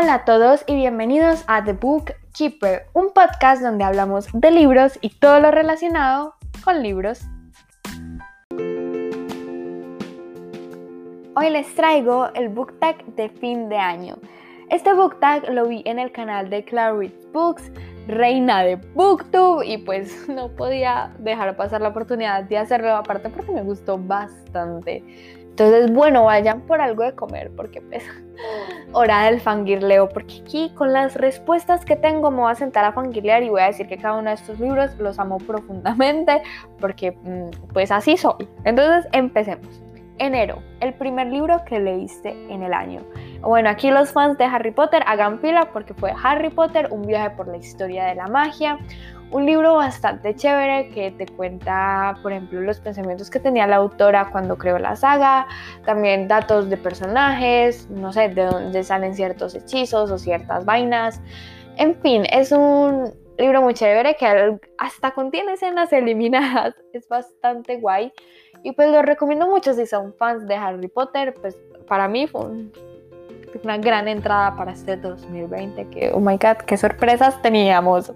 Hola a todos y bienvenidos a The Book Keeper, un podcast donde hablamos de libros y todo lo relacionado con libros. Hoy les traigo el book tag de fin de año. Este book tag lo vi en el canal de Clarice Books, reina de Booktube, y pues no podía dejar pasar la oportunidad de hacerlo, aparte porque me gustó bastante. Entonces, bueno, vayan por algo de comer, porque pues, hora del fangirleo, porque aquí con las respuestas que tengo me voy a sentar a fangirlear y voy a decir que cada uno de estos libros los amo profundamente, porque mm, pues así soy. Entonces, empecemos. Enero, el primer libro que leíste en el año. Bueno, aquí los fans de Harry Potter hagan pila porque fue Harry Potter, un viaje por la historia de la magia, un libro bastante chévere que te cuenta, por ejemplo, los pensamientos que tenía la autora cuando creó la saga, también datos de personajes, no sé, de dónde salen ciertos hechizos o ciertas vainas. En fin, es un libro muy chévere que hasta contiene escenas eliminadas, es bastante guay. Y pues lo recomiendo mucho si son fans de Harry Potter, pues para mí fue una gran entrada para este 2020, que oh my god, qué sorpresas teníamos.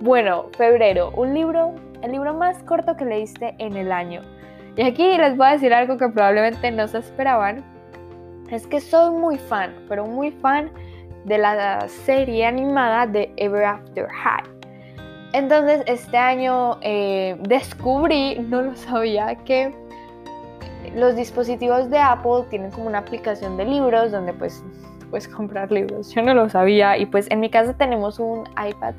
Bueno, febrero, un libro, el libro más corto que leíste en el año. Y aquí les voy a decir algo que probablemente no se esperaban. Es que soy muy fan, pero muy fan de la serie animada de Ever After High. Entonces este año eh, descubrí, no lo sabía, que los dispositivos de Apple tienen como una aplicación de libros donde pues puedes comprar libros. Yo no lo sabía. Y pues en mi casa tenemos un iPad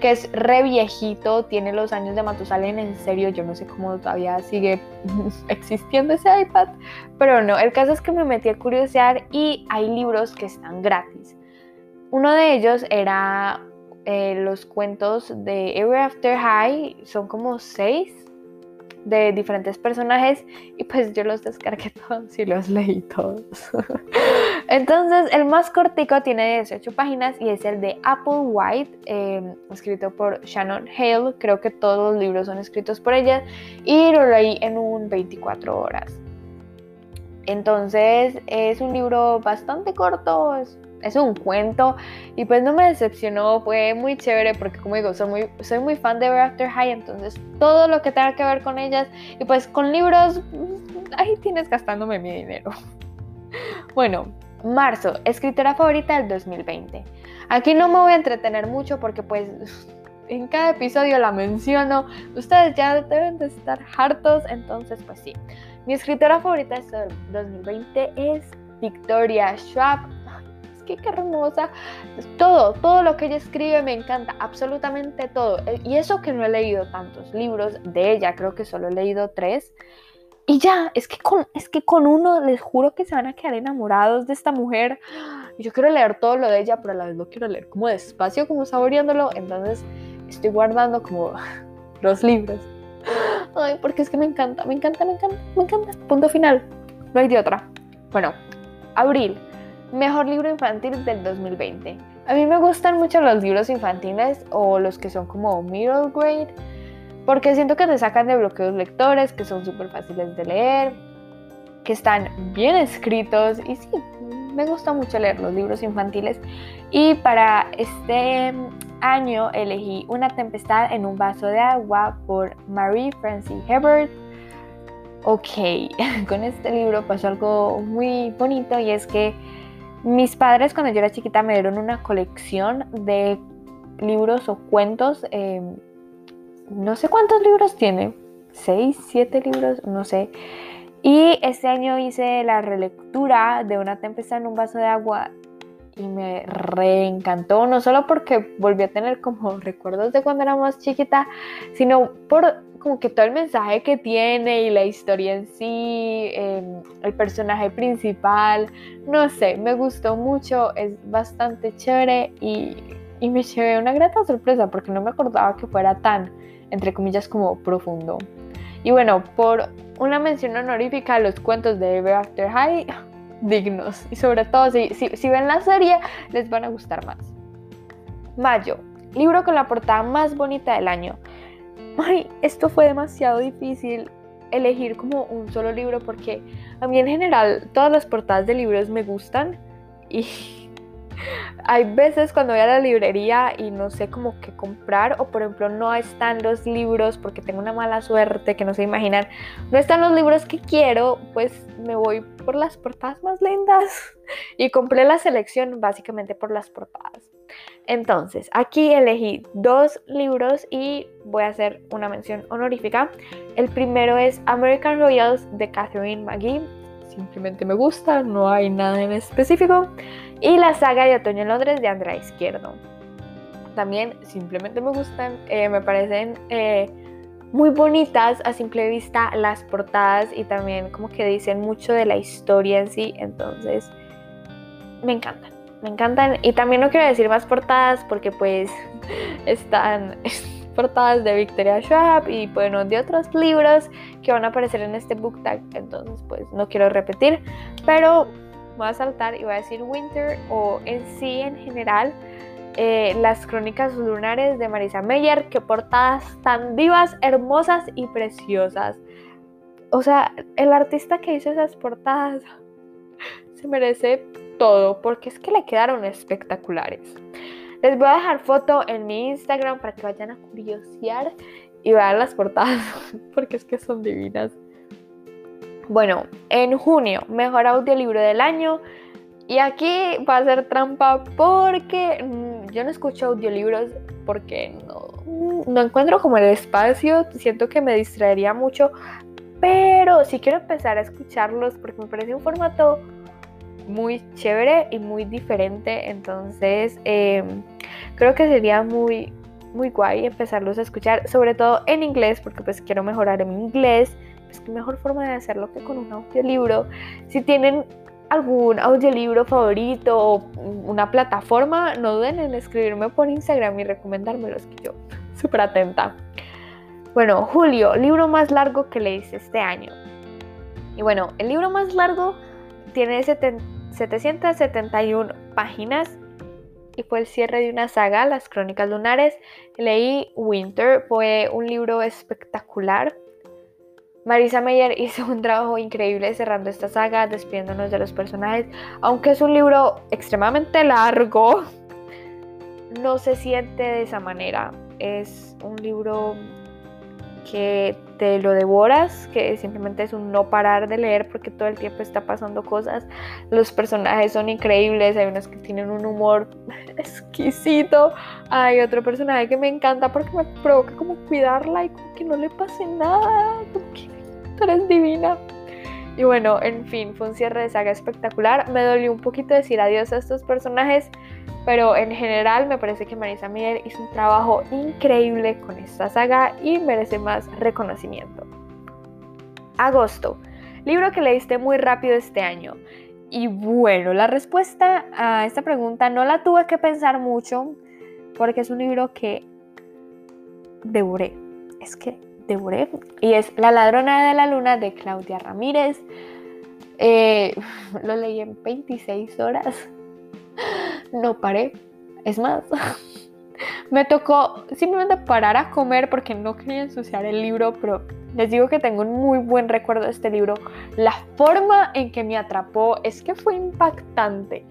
que es re viejito, tiene los años de Matusalén, en serio, yo no sé cómo todavía sigue existiendo ese iPad, pero no, el caso es que me metí a curiosear y hay libros que están gratis. Uno de ellos era eh, los cuentos de Ever After High, son como seis de diferentes personajes y pues yo los descargué todos y los leí todos. Entonces el más cortico tiene 18 páginas y es el de Apple White, em, escrito por Shannon Hale, creo que todos los libros son escritos por ella y lo leí en un 24 horas. Entonces es un libro bastante corto, un cuento y pues no me decepcionó, fue muy chévere porque como digo, soy muy, soy muy fan de Ever After High, entonces todo lo que tenga que ver con ellas y pues con libros, ahí tienes gastándome mi dinero. Bueno, marzo, escritora favorita del 2020. Aquí no me voy a entretener mucho porque pues en cada episodio la menciono, ustedes ya deben de estar hartos, entonces pues sí. Mi escritora favorita del 2020 es Victoria Schwab qué, hermosa. Todo, todo lo que ella escribe me encanta, absolutamente todo. Eh, y eso que no he leído tantos libros de ella, creo que solo he leído tres. Y ya, es que con, es que con uno les juro que se van a quedar enamorados de esta mujer. Yo quiero leer todo lo de ella, pero a la vez lo quiero leer como despacio, como saboreándolo. Entonces estoy guardando como los libros. Ay, porque es que me encanta, me encanta, me encanta, me encanta. Punto final. No hay de otra. Bueno, abril. Mejor libro infantil del 2020. A mí me gustan mucho los libros infantiles o los que son como middle grade, porque siento que te sacan de bloqueos lectores, que son súper fáciles de leer, que están bien escritos y sí, me gusta mucho leer los libros infantiles. Y para este año elegí Una tempestad en un vaso de agua por Marie Francie Hebert. Ok, con este libro pasó algo muy bonito y es que mis padres cuando yo era chiquita me dieron una colección de libros o cuentos. Em, no sé cuántos libros tiene. ¿Seis? ¿Siete libros? No sé. Y este año hice la relectura de Una tempestad en un vaso de agua y me reencantó, no solo porque volví a tener como recuerdos de cuando era más chiquita, sino por como que todo el mensaje que tiene y la historia en sí, em, el personaje principal, no sé, me gustó mucho, es bastante chévere y, y me llevé una grata sorpresa porque no me acordaba que fuera tan, entre comillas, como profundo. Y bueno, por una mención honorífica los cuentos de Ever After High, dignos. Y sobre todo, si, si ven la serie, les van a gustar más. Mayo, libro con la portada más bonita del año ay, esto fue demasiado difícil elegir como un solo libro porque a mí en general todas las portadas de libros me gustan y hay veces cuando voy a la librería y no sé cómo qué comprar o por ejemplo no están los libros porque tengo una mala suerte que no se imaginan, no están los libros que quiero, pues me voy por las portadas más lindas y compré la selección básicamente por las portadas. Entonces, aquí elegí dos libros y voy a hacer una mención honorífica. El primero es American Royals de Catherine McGee. Simplemente me gusta, no hay nada en específico y la saga de Otoño Londres de Andrea Izquierdo. También simplemente me gustan, eh, me parecen eh, muy bonitas a simple vista las portadas y también como que dicen mucho de la historia en sí, entonces me encantan, me encantan y también no quiero decir más portadas porque pues están portadas de Victoria Schwab y bueno de otros libros que van a aparecer en este book tag, entonces pues no quiero repetir, pero voy a saltar y voy a decir Winter o en sí en general eh, las crónicas lunares de Marisa Meyer, que portadas tan vivas, hermosas y preciosas. O sea, el artista que hizo esas portadas se merece todo porque es que le quedaron espectaculares. Les voy a dejar foto en mi Instagram para que vayan a curiosear y vean las portadas porque es que son divinas. Bueno, en junio, mejor audiolibro del año. Y aquí va a ser trampa porque mm, yo no escucho audiolibros porque no, no encuentro como el espacio. Siento que me distraería mucho. Pero sí quiero empezar a escucharlos porque me parece un formato muy chévere y muy diferente. Entonces em, creo que sería muy, muy guay empezarlos a escuchar. Sobre todo en inglés porque pues quiero mejorar en inglés pues qué mejor forma de hacerlo que con un audiolibro. Si tienen algún audiolibro favorito o una plataforma, no duden en escribirme por Instagram y recomendármelos, que yo súper atenta. Bueno, Julio, libro más largo que leíste este año. Y bueno, el libro más largo tiene 771 páginas y fue el cierre de una saga, Las Crónicas Lunares. Leí Winter, fue un libro espectacular Marisa Meyer hizo un trabajo increíble cerrando esta saga, despidiéndonos de los personajes. Aunque es un libro extremadamente largo, no se siente de esa manera. Es un libro que te lo devoras, que simplemente es un no parar de leer porque todo el tiempo está pasando cosas. Los personajes son increíbles, hay unos que tienen un humor exquisito. Hay otro personaje que me encanta porque me provoca como cuidarla y como que no le pase nada, eres divina. Y bueno, en fin, fue un cierre de saga espectacular. Me dolió un poquito decir adiós a estos personajes, pero en general me parece que Marisa Mier hizo un trabajo increíble con esta saga y merece más reconocimiento. Agosto, libro que leíste muy rápido este año. Y bueno, la respuesta a esta pregunta no la tuve que pensar mucho porque es un libro que devoré. Es que devoré y es La ladrona de la luna de Claudia Ramírez. Eh, lo leí en 26 horas. No paré. Es más, me tocó simplemente parar a comer porque no quería ensuciar el libro, pero les digo que tengo un muy buen recuerdo de este libro. La forma en que me atrapó es que fue impactante.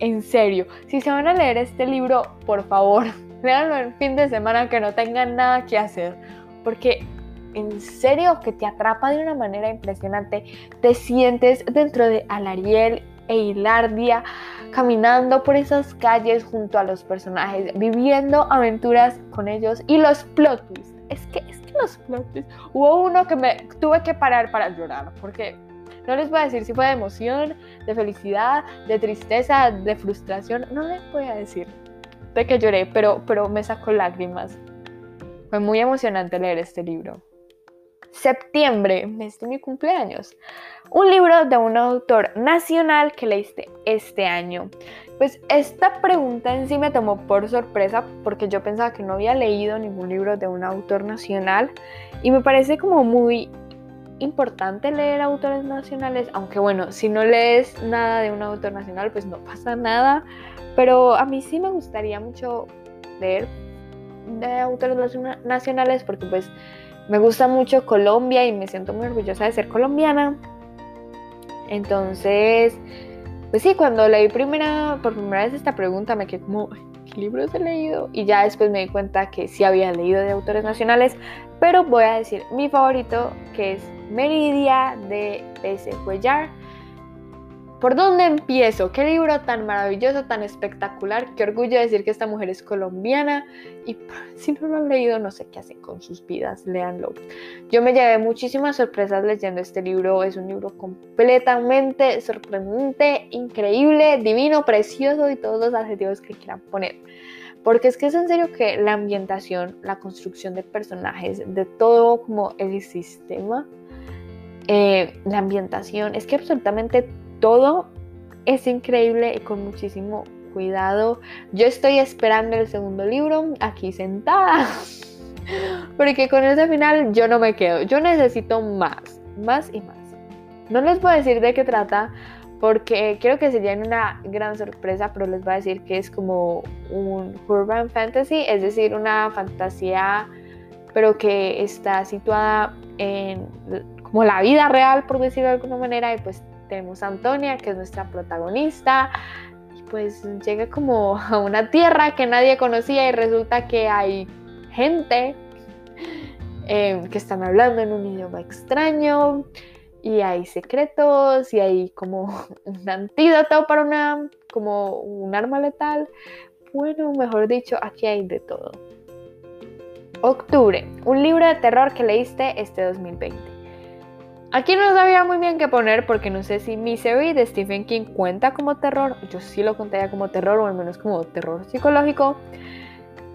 En serio, si se van a leer este libro, por favor, léanlo en fin de semana que no tengan nada que hacer, porque en serio que te atrapa de una manera impresionante. Te sientes dentro de Alariel e Hilardia caminando por esas calles junto a los personajes, viviendo aventuras con ellos y los plot twists. Es que, es que los plot twists. Hubo uno que me tuve que parar para llorar porque no les voy a decir si fue de emoción, de felicidad, de tristeza, de frustración. No les voy a decir de que lloré, pero, pero me sacó lágrimas. Fue muy emocionante leer este libro. Septiembre, mes de mi cumpleaños. Un libro de un autor nacional que leíste este año. Pues esta pregunta en sí me tomó por sorpresa porque yo pensaba que no había leído ningún libro de un autor nacional y me parece como muy importante leer autores nacionales, aunque bueno, si no lees nada de un autor nacional pues no pasa nada, pero a mí sí me gustaría mucho leer de autores nacionales porque pues me gusta mucho Colombia y me siento muy orgullosa de ser colombiana. Entonces, pues sí, cuando leí primera, por primera vez esta pregunta me quedé como, ¿qué libros he leído? Y ya después me di cuenta que sí había leído de autores nacionales, pero voy a decir mi favorito, que es Meridia de P.C. Cuellar. ¿Por dónde empiezo? Qué libro tan maravilloso, tan espectacular. Qué orgullo decir que esta mujer es colombiana. Y si no lo han leído, no sé qué hacen con sus vidas. Léanlo. Yo me llevé muchísimas sorpresas leyendo este libro. Es un libro completamente sorprendente, increíble, divino, precioso y todos los adjetivos que quieran poner. Porque es que es en serio que la ambientación, la construcción de personajes, de todo como el sistema, eh, la ambientación, es que absolutamente todo es increíble y con muchísimo cuidado. Yo estoy esperando el segundo libro aquí sentada. Porque con ese final yo no me quedo. Yo necesito más, más y más. No les a decir de qué trata porque creo que sería una gran sorpresa, pero les voy a decir que es como un urban fantasy, es decir, una fantasía pero que está situada en como la vida real, por decirlo de alguna manera, y pues tenemos a Antonia, que es nuestra protagonista, y pues llega como a una tierra que nadie conocía y resulta que hay gente eh, que están hablando en un idioma extraño y hay secretos y hay como un antídoto para una, como un arma letal. Bueno, mejor dicho, aquí hay de todo. Octubre, un libro de terror que leíste este 2020. Aquí no sabía muy bien qué poner porque no sé si Misery de Stephen King cuenta como terror. Yo sí lo contaría como terror o al menos como terror psicológico.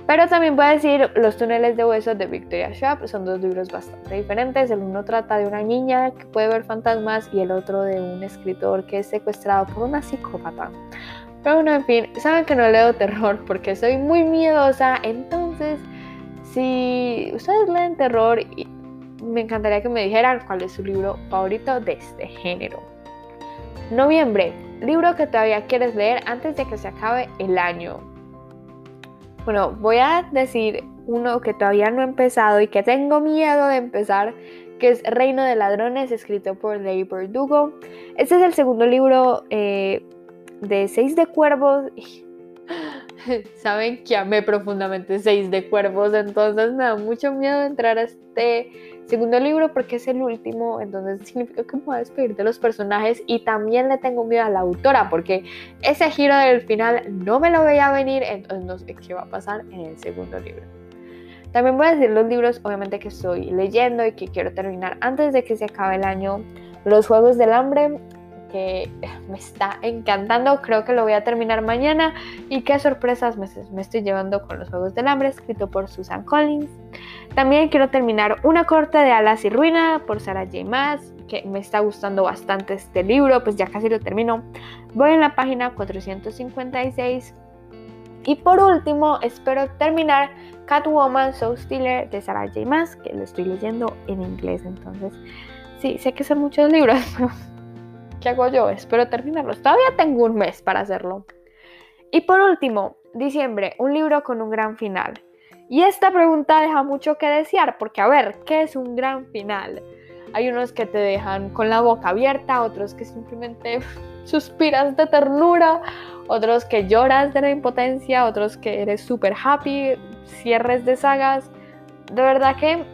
Pero también voy a decir Los túneles de huesos de Victoria Schwab. Son dos libros bastante diferentes. El uno trata de una niña que puede ver fantasmas y el otro de un escritor que es secuestrado por una psicópata. Pero bueno, en fin, saben que no leo terror porque soy muy miedosa. Entonces, si ustedes leen terror y me encantaría que me dijeran cuál es su libro favorito de este género. Noviembre, libro que todavía quieres leer antes de que se acabe el año. Bueno, voy a decir uno que todavía no he empezado y que tengo miedo de empezar, que es Reino de Ladrones, escrito por Leigh Verdugo. Este es el segundo libro eh, de Seis de Cuervos. Saben que amé profundamente Seis de Cuervos, entonces me da mucho miedo entrar a este segundo libro porque es el último, entonces significa que me voy a despedir de los personajes y también le tengo miedo a la autora porque ese giro del final no me lo veía venir, entonces no sé qué va a pasar en el segundo libro. También voy a decir los libros obviamente que estoy leyendo y que quiero terminar antes de que se acabe el año. Los Juegos del Hambre, que me está encantando. Creo que lo voy a terminar mañana. Y qué sorpresas me, estoy llevando con los Juegos del Hambre, escrito por Susan Collins. También quiero terminar Una corte de alas y ruina por Sarah J. Maas, que me está gustando bastante este libro, pues ya casi lo termino. Voy en la página 456. Y por último, espero terminar Catwoman Soul Stealer de Sarah J. Maas, que lo estoy leyendo en inglés. Entonces, sí, sé que son muchos libros, ¿Qué hago yo? Espero terminarlos. Todavía tengo un mes para hacerlo. Y por último, diciembre, un libro con un gran final. Y esta pregunta deja mucho que desear, porque a ver, ¿qué es un gran final? Hay unos que te dejan con la boca abierta, otros que simplemente suspiras de ternura, otros que lloras de la impotencia, otros que eres súper happy, cierres de sagas. De verdad que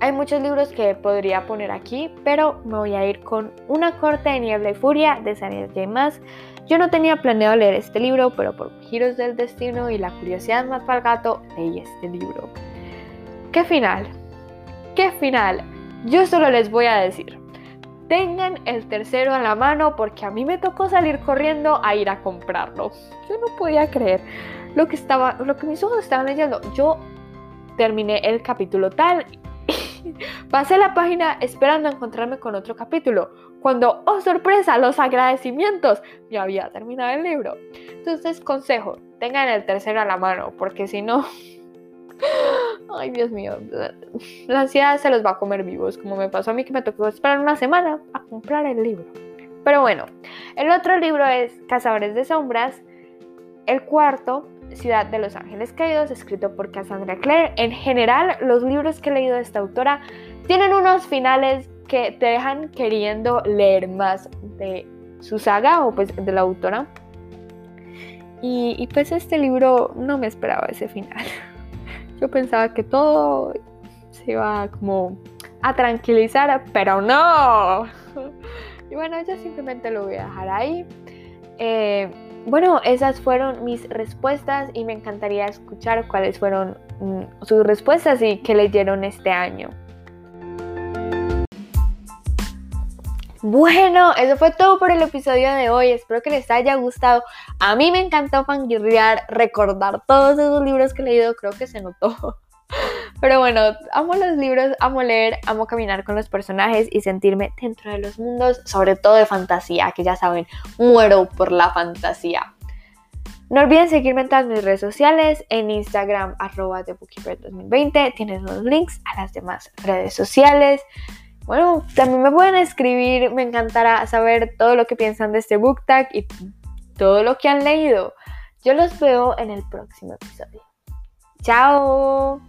hay muchos libros que podría poner aquí, pero me voy a ir con Una corte de niebla y furia de Samuel J. Yo no tenía planeado leer este libro, pero por giros del destino y la curiosidad más para gato, leí este libro. ¿Qué final? ¿Qué final? Yo solo les voy a decir. Tengan el tercero a la mano porque a mí me tocó salir corriendo a ir a comprarlo. Yo no podía creer lo que estaba, lo que mis ojos estaban leyendo. Yo terminé el capítulo tal Pasé la página esperando encontrarme con otro capítulo, cuando, oh sorpresa, los agradecimientos, ya había terminado el libro. Entonces, consejo, tengan el tercero a la mano, porque si no... Ay, Dios mío, la ansiedad se los va a comer vivos, como me pasó a mí que me tocó esperar una semana a comprar el libro. Pero bueno, el otro libro es Cazadores de Sombras. El cuarto Ciudad de los Ángeles Caídos, escrito por Cassandra Clare. En general, los libros que he leído de esta autora tienen unos finales que te dejan queriendo leer más de su saga o pues de la autora. Y, pues este libro no me esperaba ese final. Yo pensaba que todo se iba como a tranquilizar, pero no. Y bueno, yo simplemente lo voy a dejar ahí. Eh, bueno, esas fueron mis respuestas y me encantaría escuchar cuáles fueron mm, sus respuestas y qué leyeron este año. Bueno, eso fue todo por el episodio de hoy. Espero que les haya gustado. A mí me encantó fangirrear, recordar todos esos libros que he leído. Creo que se notó. Pero bueno, amo los libros, amo leer, amo caminar con los personajes y sentirme dentro de los mundos, sobre todo de fantasía, que ya saben, muero por la fantasía. No olviden seguirme en todas mis redes sociales, en Instagram arroba 2020, tienen los links a las demás redes sociales. Bueno, también me pueden escribir, me encantará saber todo lo que piensan de este book tag y todo lo que han leído. Yo los veo en el próximo episodio. ¡Chao!